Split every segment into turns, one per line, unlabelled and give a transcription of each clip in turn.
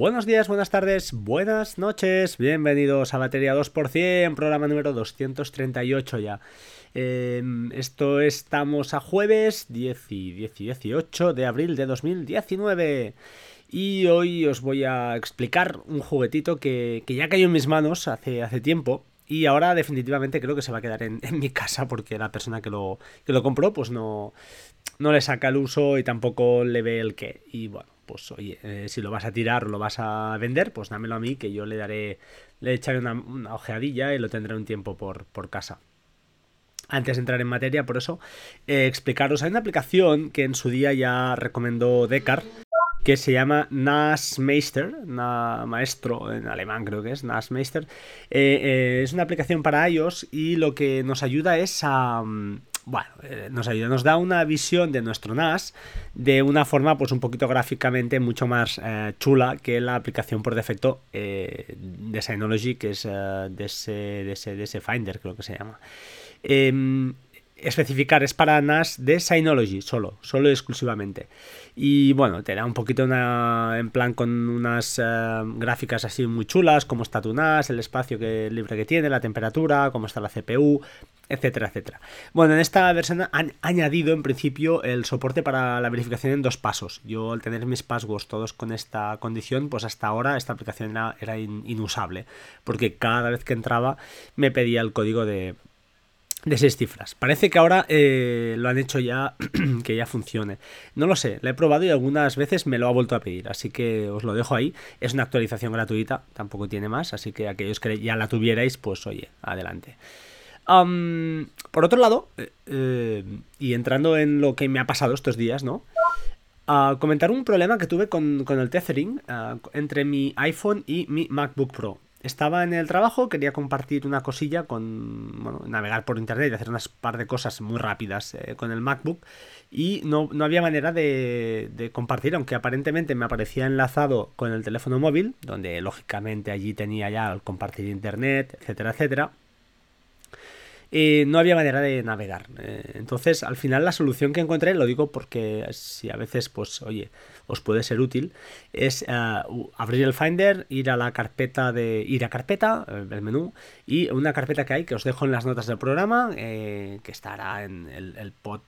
Buenos días, buenas tardes, buenas noches, bienvenidos a Batería 2%, programa número 238 ya. Em, esto estamos a jueves 10 y 18 de abril de 2019 y hoy os voy a explicar un juguetito que, ya cayó en mis manos hace, hace tiempo y ahora definitivamente creo que se va a quedar en, mi casa porque la persona que lo, que lo compró pues no, no le saca el uso y tampoco le ve el qué. Y bueno, pues oye, eh, si lo vas a tirar o lo vas a vender, pues dámelo a mí que yo le daré, le echaré una, ojeadilla y lo tendré un tiempo por, casa. Antes de entrar en materia, por eso, eh, explicaros, hay una aplicación que en su día ya recomendó Decar, que se llama Nasmeister, maestro en alemán creo que es, Nasmeister. Eh, es una aplicación para iOS y lo que nos ayuda es a, mm, bueno, eh, nos ayuda, nos da una visión de nuestro NAS de una forma pues un poquito gráficamente mucho más eh, chula que la aplicación por defecto eh, de Synology que es de, ese, Finder creo que se llama. Em, especificar es para NAS de Synology solo, solo y exclusivamente. Y bueno, te da un poquito una, en plan con unas gráficas así muy chulas, cómo está tu NAS, el espacio que, libre que tiene, la temperatura, cómo está la CPU, etcétera, etcétera. Bueno, en esta versión han añadido en principio el soporte para la verificación en dos pasos. Yo al tener mis passwords todos con esta condición, pues hasta ahora esta aplicación era, inusable, porque cada vez que entraba me pedía el código de, de seis cifras. Parece que ahora eh, lo han hecho ya, que ya funcione. No lo sé, la he probado y algunas veces me lo ha vuelto a pedir, así que os lo dejo ahí. Es una actualización gratuita, tampoco tiene más, así que aquellos que ya la tuvierais, pues oye, adelante por otro lado, eh, eh, y entrando en lo que me ha pasado estos días, ¿no? comentar un problema que tuve con, el tethering ah, entre mi iPhone y mi MacBook Pro. Estaba en el trabajo, quería compartir una cosilla con, bueno, navegar por internet y hacer unas par de cosas muy rápidas eh, con el MacBook y no, había manera de, de, compartir, aunque aparentemente me aparecía enlazado con el teléfono móvil, donde lógicamente allí tenía ya el compartir internet, etcétera, etcétera. Eh, no había manera de navegar. Eh, entonces, al final la solución que encontré, lo digo porque si a veces, pues, oye, os puede ser útil, es eh, abrir el Finder, ir a la carpeta de. ir a carpeta, el menú, y una carpeta que hay que os dejo en las notas del programa, que estará en el, pod,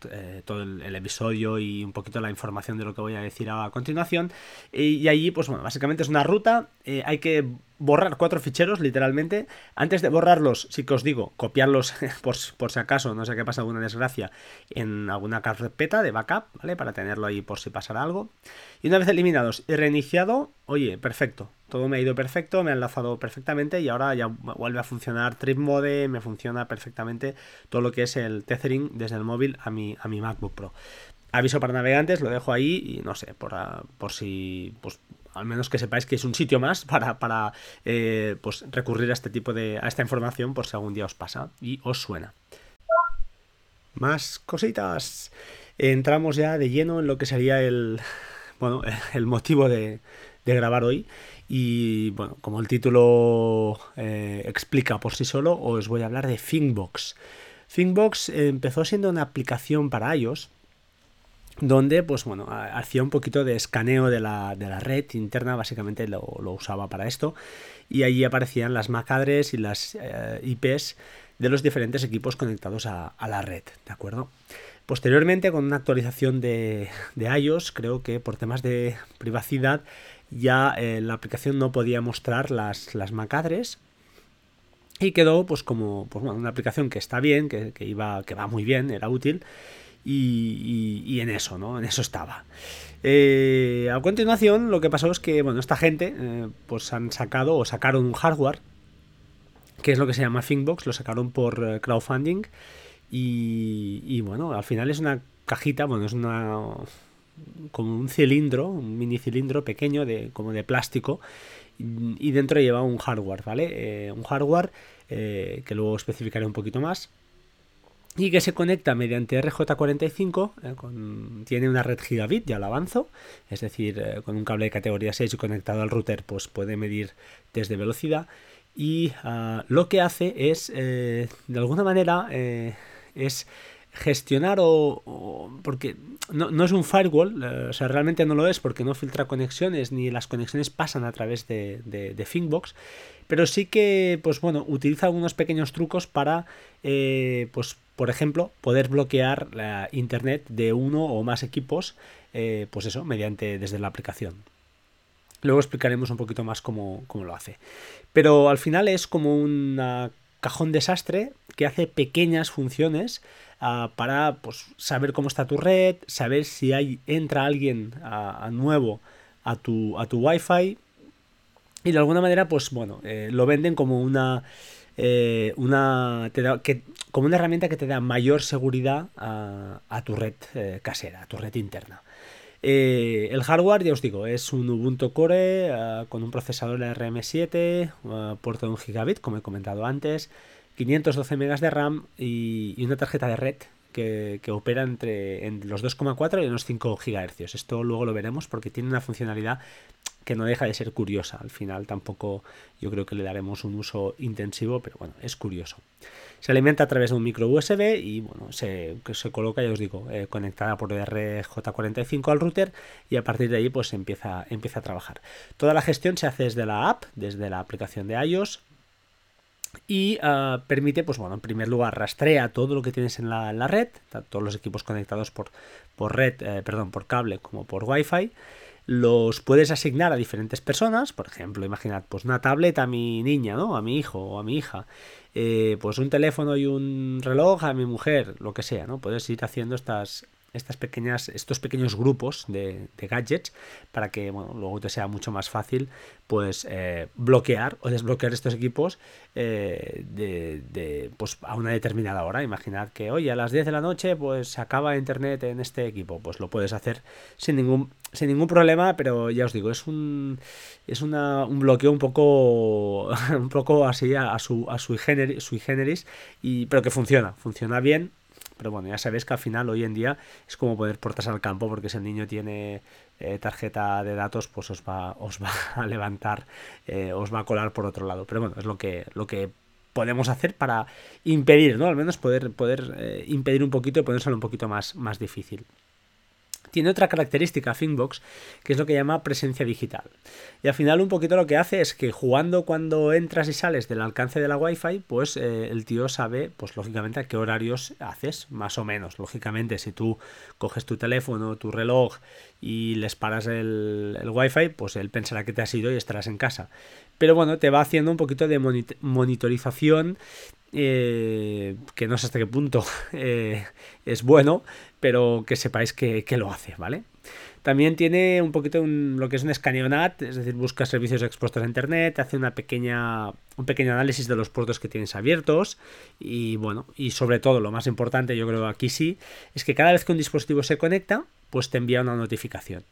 todo el, episodio y un poquito la información de lo que voy a decir a continuación. y allí, pues bueno, básicamente es una ruta, hay que borrar cuatro ficheros, literalmente. Antes de borrarlos, sí que os digo, copiarlos por, si acaso, no sé qué pasa alguna desgracia, en alguna carpeta de backup, ¿vale? Para tenerlo ahí por si pasara algo. Y una vez eliminados y reiniciado, oye, perfecto. Todo me ha ido perfecto, me ha enlazado perfectamente y ahora ya vuelve a funcionar Trip Mode, me funciona perfectamente todo lo que es el tethering desde el móvil a mi, a mi MacBook Pro. Aviso para navegantes, lo dejo ahí y no sé, por, por si pues, al menos que sepáis que es un sitio más para, para eh, pues recurrir a este tipo de a esta información por si algún día os pasa y os suena. Más cositas. Entramos ya de lleno en lo que sería el bueno, el motivo de, grabar hoy. Y bueno, como el título eh, explica por sí solo, os voy a hablar de ThinkBox. ThinkBox empezó siendo una aplicación para iOS donde pues bueno, hacía un poquito de escaneo de la, red interna, básicamente lo, usaba para esto, y allí aparecían las MAC y las eh, IPs de los diferentes equipos conectados a, la red, ¿de acuerdo? Posteriormente, con una actualización de, iOS, creo que por temas de privacidad ya eh, la aplicación no podía mostrar las, las MAC address, y quedó pues como pues, una aplicación que está bien, que, que, iba, que va muy bien, era útil, y, en eso, ¿no? En eso estaba. Eh, a continuación, lo que pasó es que, bueno, esta gente, eh, pues han sacado o sacaron un hardware, que es lo que se llama ThinkBox, lo sacaron por eh, crowdfunding. Y, bueno, al final es una cajita, bueno, es una como un cilindro, un mini cilindro pequeño de como de plástico y dentro lleva un hardware, ¿vale? un hardware que luego especificaré un poquito más y que se conecta mediante RJ45, eh, tiene una red gigabit, ya lo avanzo, es decir, eh, con un cable de categoría 6 conectado al router, pues puede medir desde velocidad y ah, lo que hace es, eh, de alguna manera, es gestionar o, porque no, es un firewall, eh, o sea, realmente no lo es porque no filtra conexiones ni las conexiones pasan a través de, de, de pero sí que, pues bueno, utiliza algunos pequeños trucos para, eh, pues por ejemplo, poder bloquear la internet de uno o más equipos, eh, pues eso, mediante desde la aplicación. Luego explicaremos un poquito más cómo, cómo lo hace. Pero al final es como un cajón desastre que hace pequeñas funciones ah, para pues, saber cómo está tu red, saber si hay, entra alguien a, nuevo a tu, a tu Wi-Fi. Y de alguna manera, pues bueno, eh, lo venden como una. Eh, una que, como una herramienta que te da mayor seguridad a, a tu red eh, casera, a tu red interna. Eh, el hardware, ya os digo, es un Ubuntu Core con un procesador RM7, eh, puerto de 1 gigabit, como he comentado antes, 512 MB de RAM y, una tarjeta de red que, opera entre los 2,4 y los 5 GHz. Esto luego lo veremos porque tiene una funcionalidad que no deja de ser curiosa. Al final tampoco yo creo que le daremos un uso intensivo, pero bueno, es curioso. Se alimenta a través de un micro USB y bueno, se, se coloca, ya os digo, eh, conectada por RJ45 al router y a partir de ahí pues empieza, empieza a trabajar. Toda la gestión se hace desde la app, desde la aplicación de iOS, y ah, permite, pues bueno, en primer lugar, rastrea todo lo que tienes en la, red, todos los equipos conectados por, por red, eh, perdón, por cable como por Wi-Fi los puedes asignar a diferentes personas, por ejemplo, imaginad, pues una tableta a mi niña, ¿no? A mi hijo o a mi hija, eh, pues un teléfono y un reloj a mi mujer, lo que sea, ¿no? Puedes ir haciendo estas, estas pequeñas, estos pequeños grupos de, gadgets para que bueno, luego te sea mucho más fácil pues eh, bloquear o desbloquear estos equipos eh, de, pues, a una determinada hora. Imaginad que hoy a las 10 de la noche pues se acaba internet en este equipo. Pues lo puedes hacer sin ningún, sin ningún problema, pero ya os digo, es un es una, un bloqueo un poco un poco así a, su, a sui generis, sui generis y, pero que funciona, funciona bien pero bueno, ya sabéis que al final hoy en día es como poder portarse al campo porque si el niño tiene eh, tarjeta de datos, pues os va, os va a levantar, eh, os va a colar por otro lado. Pero bueno, es lo que, lo que podemos hacer para impedir, ¿no? Al menos poder, poder eh, impedir un poquito y ponérselo un poquito más, más difícil tiene otra característica Thinkbox, que es lo que llama presencia digital. Y al final un poquito lo que hace es que jugando cuando entras y sales del alcance de la Wi-Fi, pues eh, el tío sabe, pues lógicamente a qué horarios haces, más o menos. Lógicamente, si tú coges tu teléfono, tu reloj y les paras el, el Wi-Fi, pues él pensará que te has ido y estarás en casa. Pero bueno, te va haciendo un poquito de monitorización eh, que no sé hasta qué punto eh, es bueno, pero que sepáis que, lo hace, ¿vale? También tiene un poquito lo que es un escaneonat, es decir, busca servicios expuestos a internet, hace una pequeña, un pequeño análisis de los puertos que tienes abiertos y bueno, y sobre todo lo más importante, yo creo aquí sí, es que cada vez que un dispositivo se conecta, pues te envía una notificación.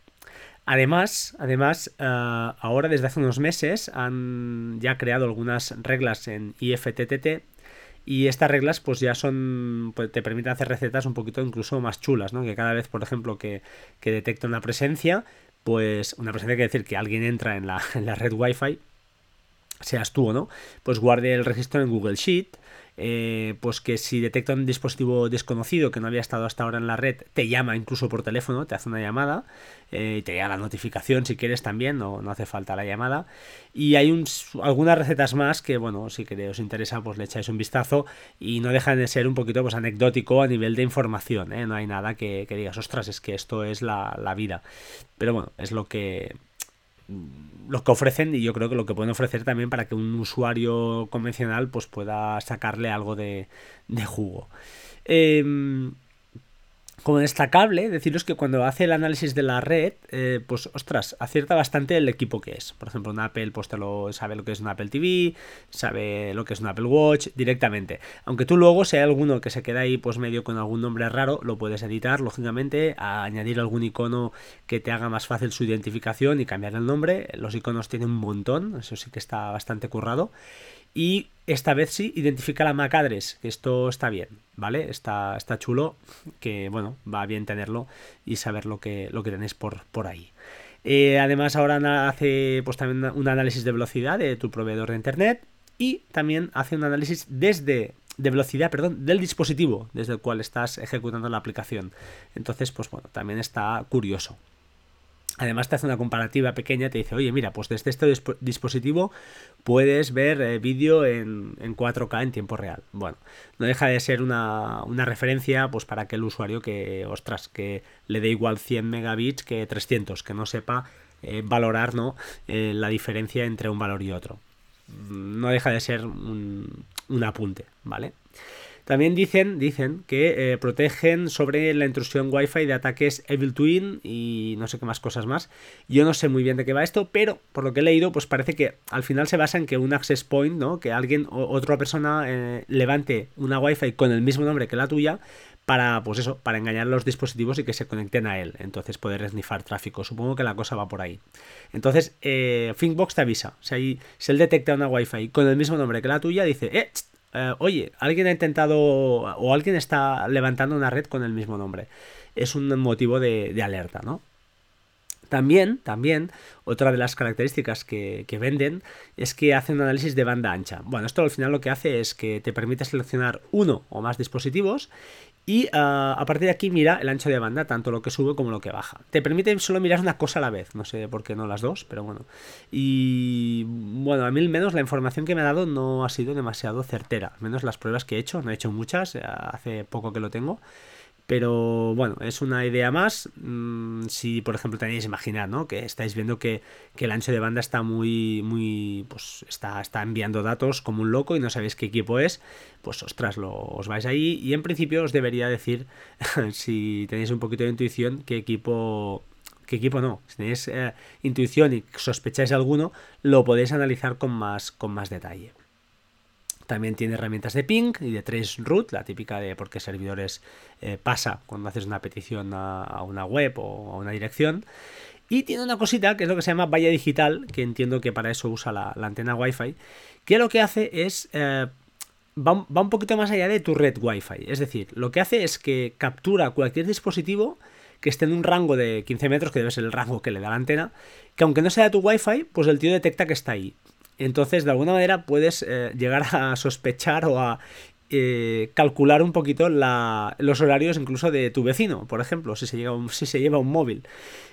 Además, además eh, ahora desde hace unos meses han ya creado algunas reglas en IFTTT y estas reglas pues ya son, pues, te permiten hacer recetas un poquito incluso más chulas, ¿no? Que cada vez, por ejemplo, que, que detecta una presencia, pues una presencia quiere decir que alguien entra en la, en la red Wi-Fi, seas tú o no, pues guarde el registro en Google Sheet eh, pues que si detecta un dispositivo desconocido que no había estado hasta ahora en la red, te llama incluso por teléfono, te hace una llamada, eh, y te llega la notificación si quieres también, no, no hace falta la llamada. Y hay un, algunas recetas más que, bueno, si que os interesa, pues le echáis un vistazo y no dejan de ser un poquito pues anecdótico a nivel de información, ¿eh? no hay nada que, digas, ostras, es que esto es la, la vida. Pero bueno, es lo que lo que ofrecen y yo creo que lo que pueden ofrecer también para que un usuario convencional pues pueda sacarle algo de, de jugo. Eh, como destacable, deciros que cuando hace el análisis de la red, eh, pues ostras, acierta bastante el equipo que es. Por ejemplo, un Apple, pues te lo sabe lo que es un Apple TV, sabe lo que es un Apple Watch directamente. Aunque tú luego, si hay alguno que se queda ahí, pues medio con algún nombre raro, lo puedes editar, lógicamente, añadir algún icono que te haga más fácil su identificación y cambiar el nombre. Los iconos tienen un montón, eso sí que está bastante currado. Y esta vez sí identifica la MAC address, que esto está bien, ¿vale? Está, está chulo, que bueno, va bien tenerlo y saber lo que, lo que tenéis por, por ahí. Eh, además ahora hace pues también un análisis de velocidad de tu proveedor de internet y también hace un análisis desde de velocidad, perdón, del dispositivo desde el cual estás ejecutando la aplicación. Entonces, pues bueno, también está curioso. Además te hace una comparativa pequeña, te dice, oye, mira, pues desde este dispositivo puedes ver eh, vídeo en, 4K en tiempo real. Bueno, no deja de ser una, referencia pues para aquel usuario que, ostras, que le dé igual 100 megabits que 300, que no sepa eh, valorar ¿no? Eh, la diferencia entre un valor y otro. No deja de ser un, un apunte, ¿vale? También dicen, dicen que eh, protegen sobre la intrusión Wi-Fi de ataques Evil Twin y no sé qué más cosas más. Yo no sé muy bien de qué va esto, pero por lo que he leído, pues parece que al final se basa en que un access point, ¿no? Que alguien o otra persona eh, levante una Wi-Fi con el mismo nombre que la tuya para, pues eso, para engañar los dispositivos y que se conecten a él. Entonces poder esnifar tráfico. Supongo que la cosa va por ahí. Entonces, eh, Thinkbox te avisa. Si, si él detecta una Wi-Fi con el mismo nombre que la tuya, dice, eh, eh, oye, alguien ha intentado o alguien está levantando una red con el mismo nombre. Es un motivo de, alerta, ¿no? También, también, otra de las características que, que, venden es que hace un análisis de banda ancha. Bueno, esto al final lo que hace es que te permite seleccionar uno o más dispositivos y ah, a partir de aquí mira el ancho de banda, tanto lo que sube como lo que baja. Te permite solo mirar una cosa a la vez, no sé por qué no las dos, pero bueno. Y bueno, a mí al menos la información que me ha dado no ha sido demasiado certera, al menos las pruebas que he hecho, no he hecho muchas, hace poco que lo tengo. Pero bueno, es una idea más. Mm, si por ejemplo tenéis imaginar, ¿no? Que estáis viendo que, el ancho de banda está muy, muy. Pues está, está enviando datos como un loco y no sabéis qué equipo es. Pues ostras, lo, os vais ahí. Y en principio os debería decir, si tenéis un poquito de intuición, qué equipo. ¿Qué equipo no? Si tenéis eh, intuición y sospecháis alguno, lo podéis analizar con más, con más detalle. También tiene herramientas de ping y de trace root, la típica de por qué servidores eh, pasa cuando haces una petición a, una web o a una dirección. Y tiene una cosita que es lo que se llama valla digital, que entiendo que para eso usa la, antena Wi-Fi, que lo que hace es... Eh, va, un poquito más allá de tu red Wi-Fi. Es decir, lo que hace es que captura cualquier dispositivo que esté en un rango de 15 metros, que debe ser el rango que le da la antena, que aunque no sea tu Wi-Fi, pues el tío detecta que está ahí. Entonces, de alguna manera puedes eh, llegar a sospechar o a eh, calcular un poquito los horarios incluso de tu vecino, por ejemplo, si se, si se lleva un móvil.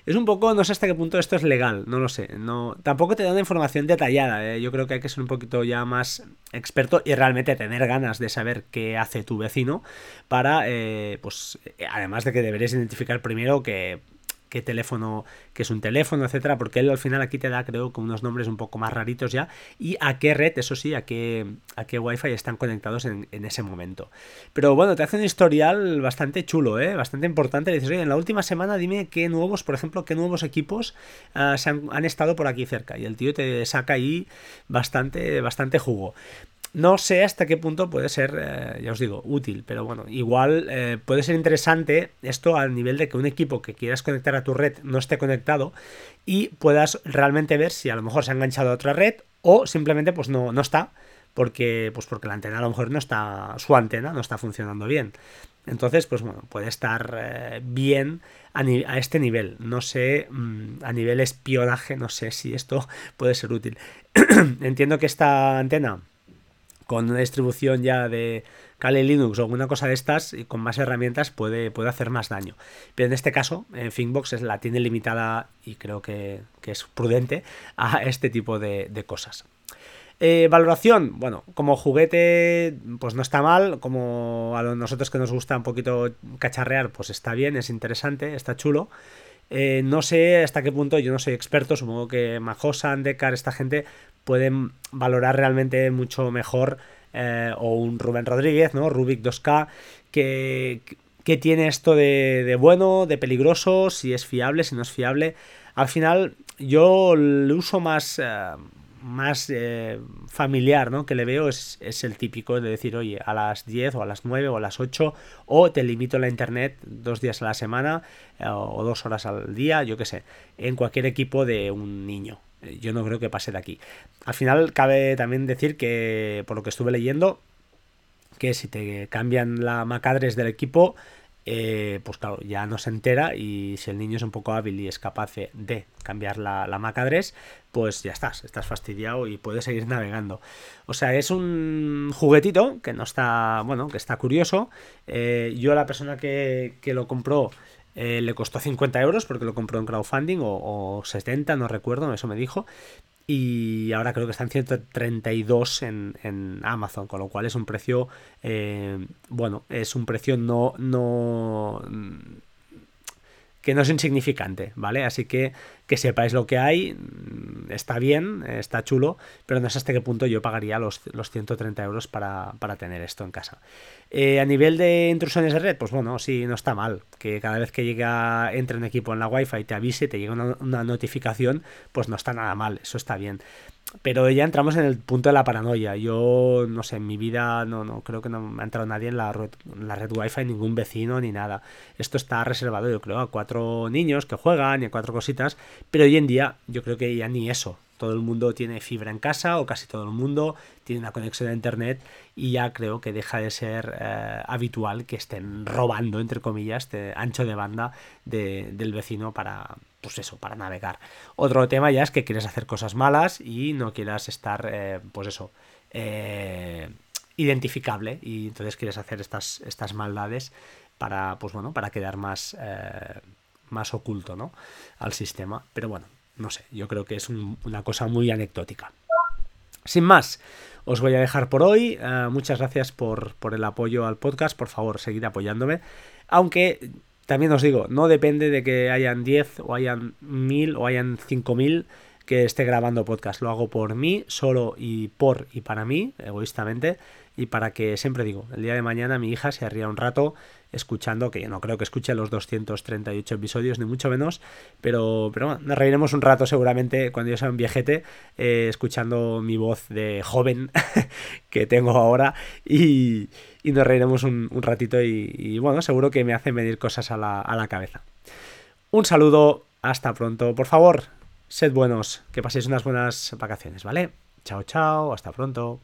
Es un poco, no sé hasta qué punto esto es legal, no lo sé. No, tampoco te da una información detallada. Eh. Yo creo que hay que ser un poquito ya más experto y realmente tener ganas de saber qué hace tu vecino para, pues, además de que deberías identificar primero que qué teléfono, que es un teléfono, etcétera, porque él al final aquí te da, creo, con unos nombres un poco más raritos ya, y a qué red, eso sí, a qué, a qué wifi están conectados en, ese momento. Pero bueno, te hace un historial bastante chulo, ¿eh? bastante importante. Le dices, oye, en la última semana dime qué nuevos, por ejemplo, qué nuevos equipos ah, se han, han, estado por aquí cerca, y el tío te saca ahí bastante, bastante jugo. No sé hasta qué punto puede ser, eh, ya os digo, útil, pero bueno, igual eh, puede ser interesante esto al nivel de que un equipo que quieras conectar a tu red no esté conectado y puedas realmente ver si a lo mejor se ha enganchado a otra red o simplemente pues no, no está, porque, pues porque la antena a lo mejor no está, su antena no está funcionando bien. Entonces, pues bueno, puede estar eh, bien a, a, este nivel. No sé, mm, a nivel espionaje, no sé si esto puede ser útil. Entiendo que esta antena con una distribución ya de Kali Linux o alguna cosa de estas y con más herramientas puede, puede hacer más daño. Pero en este caso, en Thinkbox es, la tiene limitada y creo que, es prudente a este tipo de, cosas. Eh, valoración, bueno, como juguete, pues no está mal. Como a nosotros que nos gusta un poquito cacharrear, pues está bien, es interesante, está chulo. Eh, no sé hasta qué punto, yo no soy experto, supongo que Majosan, Dekar, esta gente pueden valorar realmente mucho mejor eh, o un Rubén Rodríguez, ¿no? Rubik 2K, que, que tiene esto de, bueno, de peligroso, si es fiable, si no es fiable. Al final yo el uso más, eh, más eh, familiar ¿no? que le veo es, es, el típico de decir, oye, a las 10 o a las 9 o a las 8 o te limito la internet dos días a la semana o dos horas al día, yo qué sé, en cualquier equipo de un niño. Eh, yo no creo que pase de aquí. Al final cabe también decir que, por lo que estuve leyendo, que si te cambian la MAC address del equipo, eh, pues claro, ya no se entera y si el niño es un poco hábil y es capaz de, cambiar la, la MAC address, pues ya estás, estás fastidiado y puedes seguir navegando. O sea, es un juguetito que no está, bueno, que está curioso. Eh, yo la persona que, lo compró eh, le costó 50 euros porque lo compró en crowdfunding o, o 70, no recuerdo, eso me dijo. Y ahora creo que están 132 en, en Amazon, con lo cual es un precio, eh, bueno, es un precio no, no, que no es insignificante, ¿vale? Así que que sepáis lo que hay, mm, está bien, está chulo, pero no sé hasta qué punto yo pagaría los, los 130 euros para, tener esto en casa. Eh, a nivel de intrusiones de red, pues bueno, sí, no está mal, que cada vez que llega, entre un equipo en la wifi y te avise, te llega una notificación, pues no está nada mal, eso está bien pero ya entramos en el punto de la paranoia. Yo, no sé, en mi vida no, no creo que no me ha entrado nadie en la red, en la red wifi, ningún vecino ni nada. Esto está reservado, yo creo, a cuatro niños que juegan y a cuatro cositas, pero hoy en día yo creo que ya ni eso. Todo el mundo tiene fibra en casa o casi todo el mundo tiene una conexión a internet y ya creo que deja de ser eh, habitual que estén robando, entre comillas, este ancho de banda del vecino para, pues eso, para navegar. Otro tema ya es que quieres hacer cosas malas y no quieras estar, eh, pues eso, eh, identificable y entonces quieres hacer estas, estas maldades para, pues bueno, para quedar más, eh, más oculto, ¿no? Al sistema. Pero bueno, no sé, yo creo que es una cosa muy anecdótica. Sin más, os voy a dejar por hoy. muchas gracias por, por el apoyo al podcast. Por favor, seguid apoyándome. Aunque también os digo, no depende de que hayan 10 o hayan 1000 o hayan 5000 que esté grabando podcast. Lo hago por mí, solo y por y para mí, egoístamente y para que, siempre digo, el día de mañana mi hija se ría un rato escuchando, que yo no creo que escuche los 238 episodios, ni mucho menos, pero, pero bueno, nos reiremos un rato seguramente cuando yo sea un viejete, eh, escuchando mi voz de joven que tengo ahora y, y nos reiremos un, ratito y, bueno, seguro que me hacen venir cosas a la, a la cabeza. Un saludo, hasta pronto, por favor, sed buenos, que paséis unas buenas vacaciones, ¿vale? Chao, chao, hasta pronto.